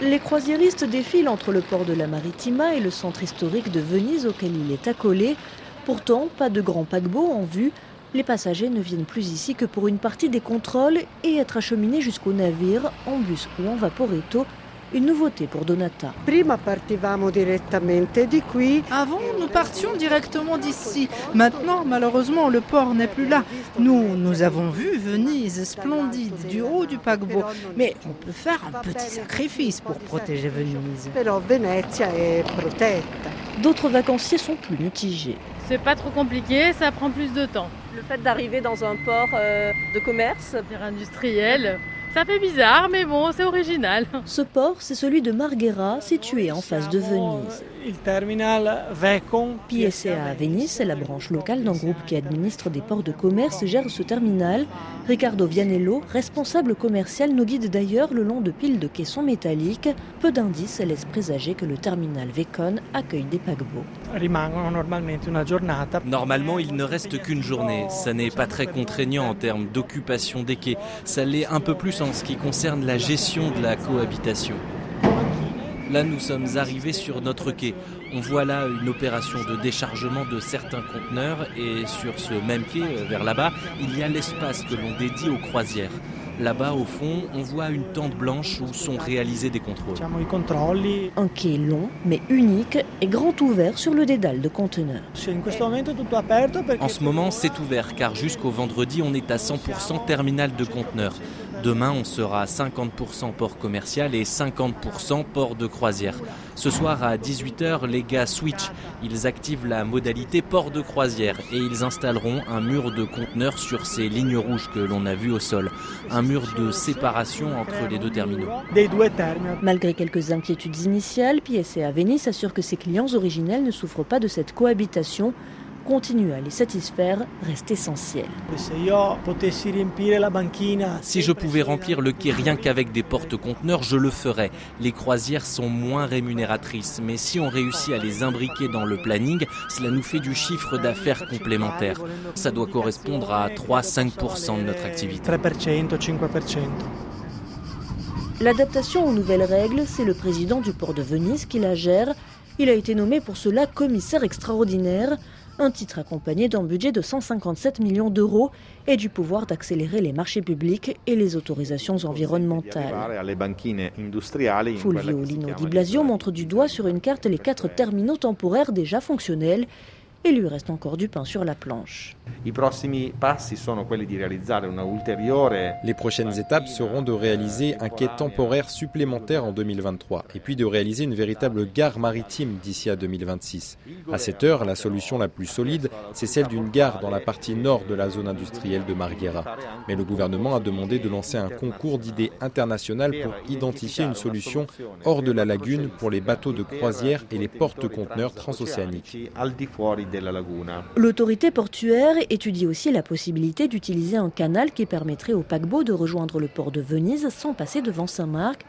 Les croisiéristes défilent entre le port de la Maritima et le centre historique de Venise auquel il est accolé. Pourtant, pas de grand paquebot en vue. Les passagers ne viennent plus ici que pour une partie des contrôles et être acheminés jusqu'au navire, en bus ou en vaporetto, une nouveauté pour Donata. Avant, nous partions directement d'ici. Maintenant, malheureusement, le port n'est plus là. Nous, nous avons vu Venise splendide du haut du paquebot. Mais on peut faire un petit sacrifice pour protéger Venise. D'autres vacanciers sont plus mitigés. C'est pas trop compliqué, ça prend plus de temps. Le fait d'arriver dans un port euh, de commerce, industriel, ça fait bizarre, mais bon, c'est original. Ce port, c'est celui de Marghera, situé en face de Venise. PSA à Venise, c'est la branche locale d'un groupe qui administre des ports de commerce, gère ce terminal. Ricardo Vianello, responsable commercial, nous guide d'ailleurs le long de piles de caissons métalliques. Peu d'indices laissent présager que le terminal Vecon accueille des paquebots. Normalement, il ne reste qu'une journée. Ça n'est pas très contraignant en termes d'occupation des quais. Ça l'est un peu plus en ce qui concerne la gestion de la cohabitation. Là, nous sommes arrivés sur notre quai. On voit là une opération de déchargement de certains conteneurs et sur ce même quai, euh, vers là-bas, il y a l'espace que l'on dédie aux croisières. Là-bas, au fond, on voit une tente blanche où sont réalisés des contrôles. Un quai long, mais unique et grand ouvert sur le dédale de conteneurs. En ce moment, c'est ouvert car jusqu'au vendredi, on est à 100% terminal de conteneurs. Demain, on sera à 50% port commercial et 50% port de croisière. Ce soir à 18h, les gars switch. Ils activent la modalité port de croisière et ils installeront un mur de conteneurs sur ces lignes rouges que l'on a vues au sol. Un mur de séparation entre les deux terminaux. Malgré quelques inquiétudes initiales, PSA Venice assure que ses clients originels ne souffrent pas de cette cohabitation continuer à les satisfaire reste essentiel. Si je pouvais remplir le quai rien qu'avec des porte-conteneurs, je le ferais. Les croisières sont moins rémunératrices, mais si on réussit à les imbriquer dans le planning, cela nous fait du chiffre d'affaires complémentaire. Ça doit correspondre à 3-5% de notre activité. L'adaptation aux nouvelles règles, c'est le président du port de Venise qui la gère. Il a été nommé pour cela commissaire extraordinaire un titre accompagné d'un budget de 157 millions d'euros et du pouvoir d'accélérer les marchés publics et les autorisations environnementales. Fulvio Lino Di Blasio montre du doigt sur une carte les quatre terminaux temporaires déjà fonctionnels il lui reste encore du pain sur la planche. Les prochaines étapes seront de réaliser un quai temporaire supplémentaire en 2023 et puis de réaliser une véritable gare maritime d'ici à 2026. À cette heure, la solution la plus solide, c'est celle d'une gare dans la partie nord de la zone industrielle de Marghera. Mais le gouvernement a demandé de lancer un concours d'idées internationales pour identifier une solution hors de la lagune pour les bateaux de croisière et les porte-conteneurs transocéaniques. L'autorité portuaire étudie aussi la possibilité d'utiliser un canal qui permettrait au paquebot de rejoindre le port de Venise sans passer devant Saint-Marc.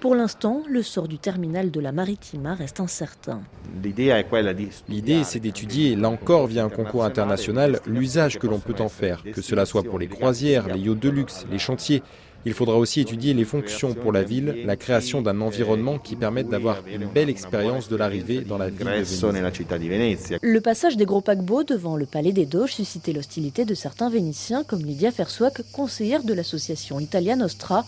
Pour l'instant, le sort du terminal de la Maritima reste incertain. L'idée, c'est d'étudier, là encore via un concours international, l'usage que l'on peut en faire, que cela soit pour les croisières, les yachts de luxe, les chantiers. Il faudra aussi étudier les fonctions pour la ville, la création d'un environnement qui permette d'avoir une belle expérience de l'arrivée dans la ville de Venise. Le passage des gros paquebots devant le palais des Doges suscitait l'hostilité de certains Vénitiens, comme Lydia Fersouac, conseillère de l'association Italia Nostra.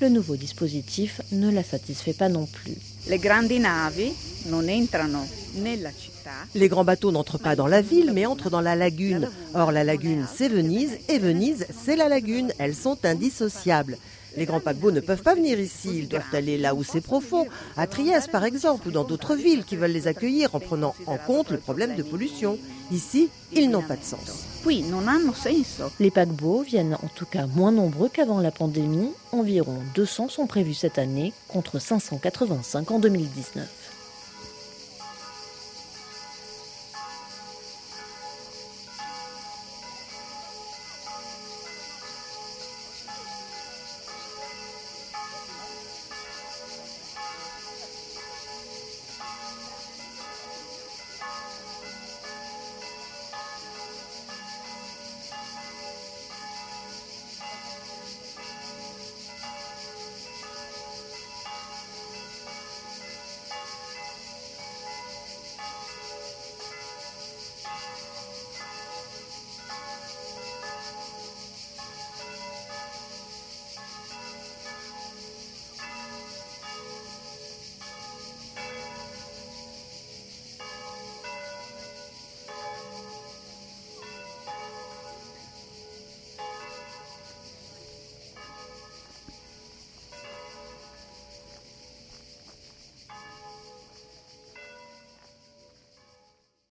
Le nouveau dispositif ne la satisfait pas non plus. Les grands bateaux n'entrent pas dans la ville, mais entrent dans la lagune. Or, la lagune, c'est Venise, et Venise, c'est la lagune. Elles sont indissociables. Les grands paquebots ne peuvent pas venir ici, ils doivent aller là où c'est profond, à Trieste par exemple, ou dans d'autres villes qui veulent les accueillir en prenant en compte le problème de pollution. Ici, ils n'ont pas de sens. Les paquebots viennent en tout cas moins nombreux qu'avant la pandémie. Environ 200 sont prévus cette année contre 585 en 2019.